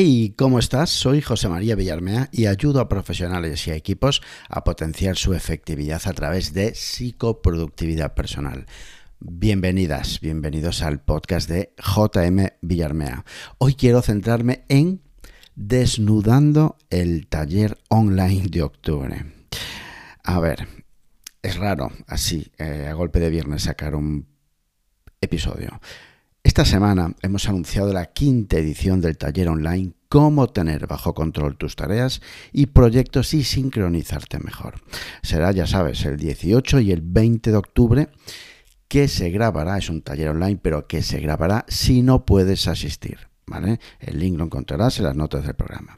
Hey, ¿cómo estás? Soy José María Villarmea y ayudo a profesionales y a equipos a potenciar su efectividad a través de psicoproductividad personal. Bienvenidas, bienvenidos al podcast de JM Villarmea. Hoy quiero centrarme en desnudando el taller online de octubre. A ver, es raro así, eh, a golpe de viernes, sacar un episodio. Esta semana hemos anunciado la quinta edición del taller online Cómo tener bajo control tus tareas y proyectos y sincronizarte mejor. Será, ya sabes, el 18 y el 20 de octubre que se grabará, es un taller online, pero que se grabará si no puedes asistir. El link lo encontrarás en las notas del programa.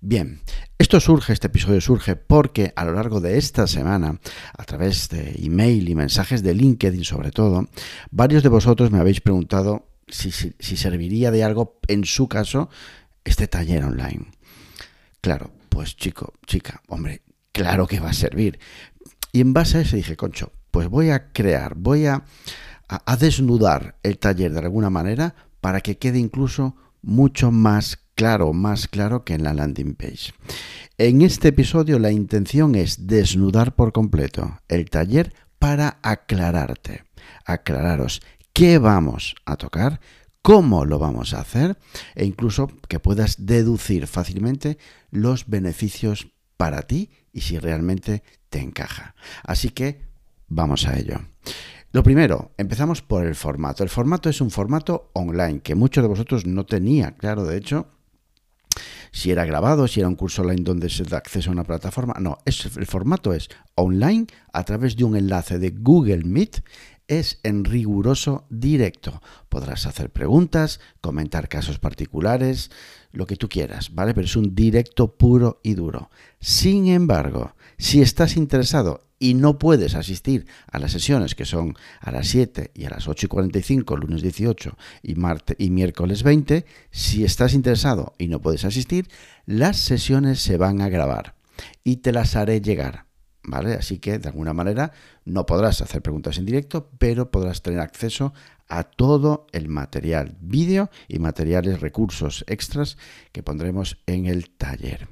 Bien, esto surge, este episodio surge porque a lo largo de esta semana, a través de email y mensajes de LinkedIn sobre todo, varios de vosotros me habéis preguntado si, serviría de algo, en su caso, este taller online. Claro, pues chico, chica, hombre, claro que va a servir. Y en base a eso dije, concho, pues voy a crear, voy a, a desnudar el taller de alguna manera para que quede incluso mucho más claro, más claro que en la landing page. En este episodio la intención es desnudar por completo el taller para aclararte, aclararos qué vamos a tocar, cómo lo vamos a hacer e incluso que puedas deducir fácilmente los beneficios para ti y si realmente te encaja. Así que vamos a ello. Lo primero, empezamos por el formato. El formato es un formato online que muchos de vosotros no tenía, claro, de hecho, si era grabado, si era un curso online donde se da acceso a una plataforma. No, el formato es online a través de un enlace de Google Meet. Es en riguroso directo. Podrás hacer preguntas, comentar casos particulares, lo que tú quieras, ¿vale? Pero es un directo puro y duro. Sin embargo, si estás interesado y no puedes asistir a las sesiones que son a las 7 y a las 8 y 45, lunes 18 y, martes, y miércoles 20, si estás interesado y no puedes asistir, las sesiones se van a grabar y te las haré llegar. ¿Vale? Así que de alguna manera no podrás hacer preguntas en directo, pero podrás tener acceso a todo el material, vídeo y materiales, recursos extras que pondremos en el taller.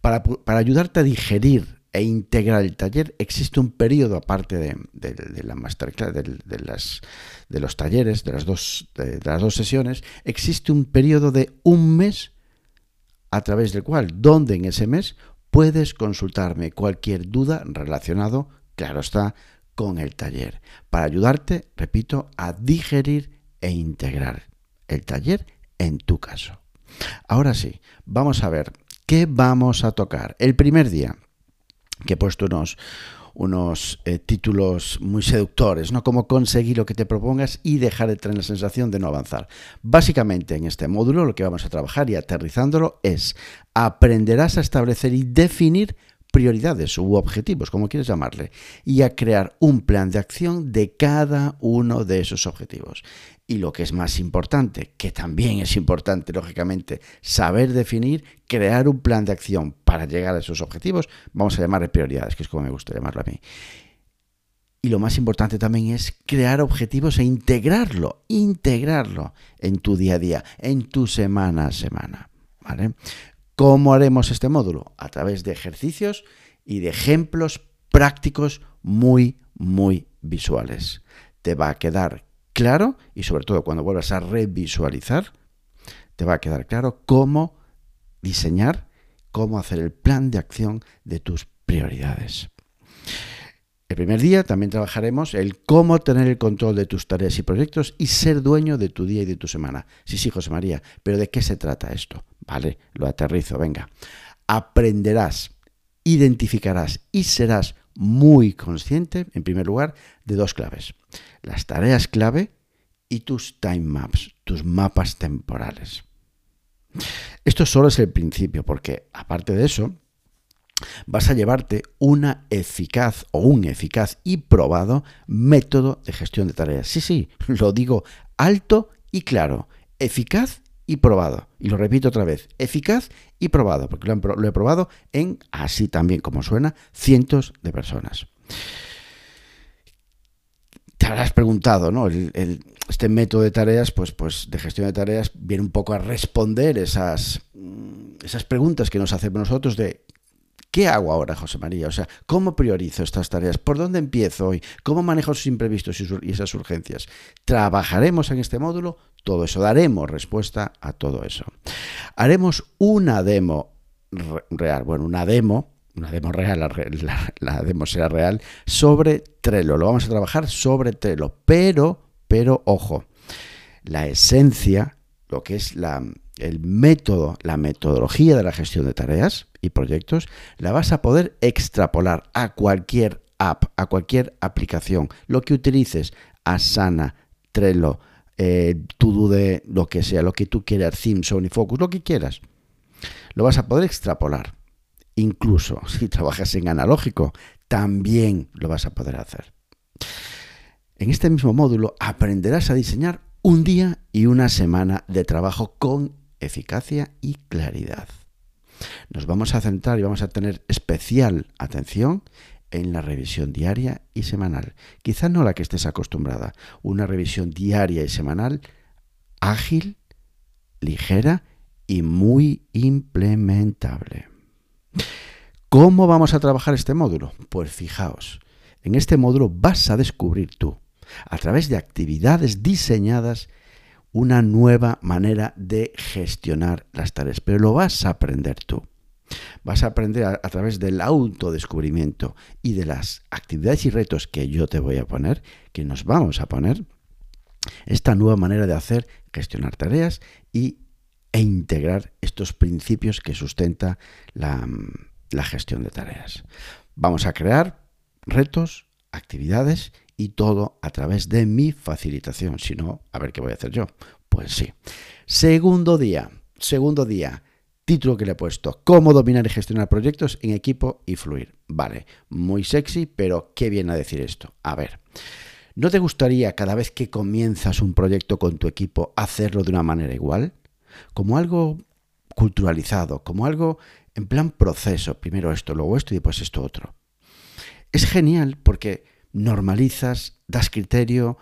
Para, ayudarte a digerir e integrar el taller, existe un periodo aparte de, la masterclass, de, las, de los talleres, de las, dos, de, las dos sesiones, existe un periodo de un mes a través del cual, donde en ese mes puedes consultarme cualquier duda relacionado, claro está, con el taller, para ayudarte, repito, a digerir e integrar el taller en tu caso. Ahora sí, vamos a ver qué vamos a tocar. El primer día, que he puesto unos, unos eh, títulos muy seductores, ¿no? Cómo conseguir lo que te propongas y dejar de tener la sensación de no avanzar. Básicamente en este módulo lo que vamos a trabajar y aterrizándolo es aprenderás a establecer y definir prioridades u objetivos, como quieres llamarle, y a crear un plan de acción de cada uno de esos objetivos. Y lo que es más importante, que también es importante, lógicamente, saber definir, crear un plan de acción para llegar a esos objetivos, vamos a llamarle prioridades, que es como me gusta llamarlo a mí. Y lo más importante también es crear objetivos e integrarlo, integrarlo en tu día a día, en tu semana a semana. ¿vale? ¿Cómo haremos este módulo? A través de ejercicios y de ejemplos prácticos muy, muy visuales. Te va a quedar claro y sobre todo cuando vuelvas a revisualizar, te va a quedar claro cómo diseñar, cómo hacer el plan de acción de tus prioridades. El primer día también trabajaremos el cómo tener el control de tus tareas y proyectos y ser dueño de tu día y de tu semana. Sí, sí, José María, pero ¿de qué se trata esto? Vale, lo aterrizo, venga. Aprenderás, identificarás y serás muy consciente, en primer lugar, de dos claves. Las tareas clave y tus time maps, tus mapas temporales. Esto solo es el principio, porque aparte de eso, vas a llevarte una eficaz o un eficaz y probado método de gestión de tareas. Sí, sí, lo digo alto y claro, eficaz y probado. Y lo repito otra vez, eficaz y probado, porque lo, he probado en, así también como suena, cientos de personas. Te habrás preguntado, ¿no? este método de tareas, pues, pues de gestión de tareas, viene un poco a responder esas, mm, esas preguntas que nos hacemos nosotros de ¿Qué hago ahora, José María? O sea, ¿cómo priorizo estas tareas? ¿Por dónde empiezo hoy? ¿Cómo manejo esos imprevistos y esas urgencias? Trabajaremos en este módulo todo eso, daremos respuesta a todo eso. Haremos una demo real, bueno, una demo, una demo real, la, la demo será real, sobre Trello. Lo vamos a trabajar sobre Trello, pero, pero, ojo, la esencia, lo que es la, el método, la metodología de la gestión de tareas y proyectos, la vas a poder extrapolar a cualquier app, a cualquier aplicación, lo que utilices, Asana, Trello, eh, de lo que sea, lo que tú quieras, Theme, y Focus, lo que quieras. Lo vas a poder extrapolar. Incluso si trabajas en analógico, también lo vas a poder hacer. En este mismo módulo aprenderás a diseñar un día y una semana de trabajo con eficacia y claridad. Nos vamos a centrar y vamos a tener especial atención en la revisión diaria y semanal. Quizá no la que estés acostumbrada, una revisión diaria y semanal ágil, ligera y muy implementable. ¿Cómo vamos a trabajar este módulo? Pues fijaos, en este módulo vas a descubrir tú, a través de actividades diseñadas una nueva manera de gestionar las tareas, pero lo vas a aprender tú. Vas a aprender a, través del autodescubrimiento y de las actividades y retos que yo te voy a poner, que nos vamos a poner, esta nueva manera de hacer, gestionar tareas y, e integrar estos principios que sustenta la, la gestión de tareas. Vamos a crear retos, actividades y todo a través de mi facilitación. Si no, a ver qué voy a hacer yo. Pues sí. Segundo día, segundo día. Título que le he puesto, cómo dominar y gestionar proyectos en equipo y fluir. Vale, muy sexy, pero ¿qué viene a decir esto? A ver, ¿no te gustaría cada vez que comienzas un proyecto con tu equipo hacerlo de una manera igual? Como algo culturalizado, como algo en plan proceso, primero esto, luego esto y después esto otro. Es genial porque normalizas, das criterio,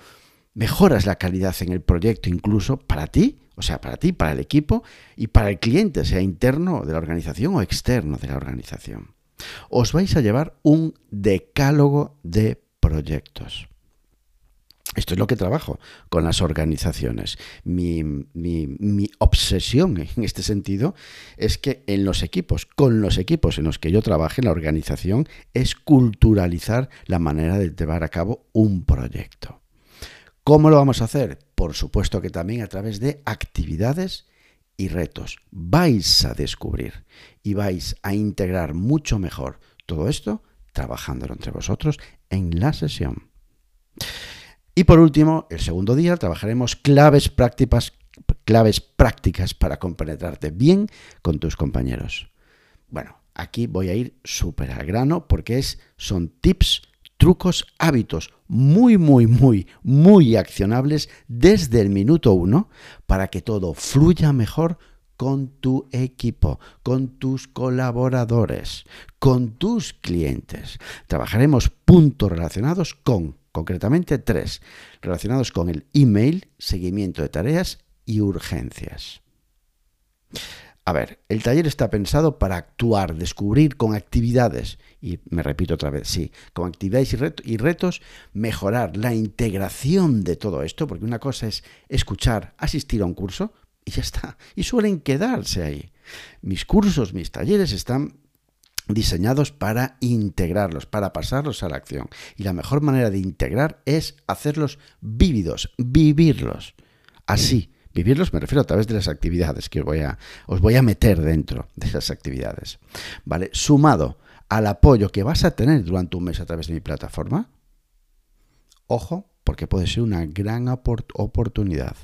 mejoras la calidad en el proyecto incluso para ti, o sea, para ti, para el equipo y para el cliente, sea interno de la organización o externo de la organización. Os vais a llevar un decálogo de proyectos. Esto es lo que trabajo con las organizaciones. Mi, obsesión en este sentido es que en los equipos, con los equipos en los que yo trabaje en la organización, es culturalizar la manera de llevar a cabo un proyecto. ¿Cómo lo vamos a hacer? Por supuesto que también a través de actividades y retos. Vais a descubrir y vais a integrar mucho mejor todo esto trabajándolo entre vosotros en la sesión. Y por último, el segundo día trabajaremos claves prácticas, claves prácticas para compenetrarte bien con tus compañeros. Bueno, aquí voy a ir súper al grano porque es, son tips, trucos, hábitos muy, muy, muy, muy accionables desde el minuto uno para que todo fluya mejor con tu equipo, con tus colaboradores, con tus clientes. Trabajaremos puntos relacionados con concretamente tres, relacionados con el email, seguimiento de tareas y urgencias. A ver, el taller está pensado para actuar, descubrir con actividades, y me repito otra vez, sí, con actividades y, retos, mejorar la integración de todo esto, porque una cosa es escuchar, asistir a un curso, y ya está, y suelen quedarse ahí. Mis cursos, mis talleres están diseñados para integrarlos, para pasarlos a la acción. Y la mejor manera de integrar es hacerlos vívidos, vivirlos. Así, vivirlos me refiero a través de las actividades que os voy a, os voy a meter dentro de esas actividades. ¿Vale? Sumado al apoyo que vas a tener durante un mes a través de mi plataforma, ojo, porque puede ser una gran oportunidad.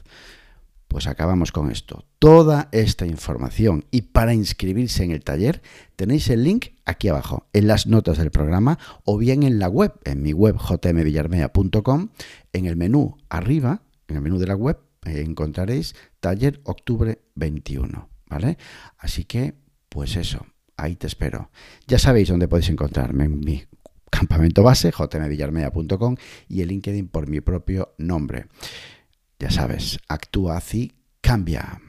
Pues acabamos con esto. Toda esta información y para inscribirse en el taller tenéis el link aquí abajo, en las notas del programa o bien en la web, en mi web jmvillarmea.com, en el menú arriba, en el menú de la web, eh, encontraréis taller octubre 21, ¿vale? Así que, pues eso, ahí te espero. Ya sabéis dónde podéis encontrarme en mi campamento base, jmvillarmea.com y el LinkedIn por mi propio nombre. Ya sabes, actúa así, cambia.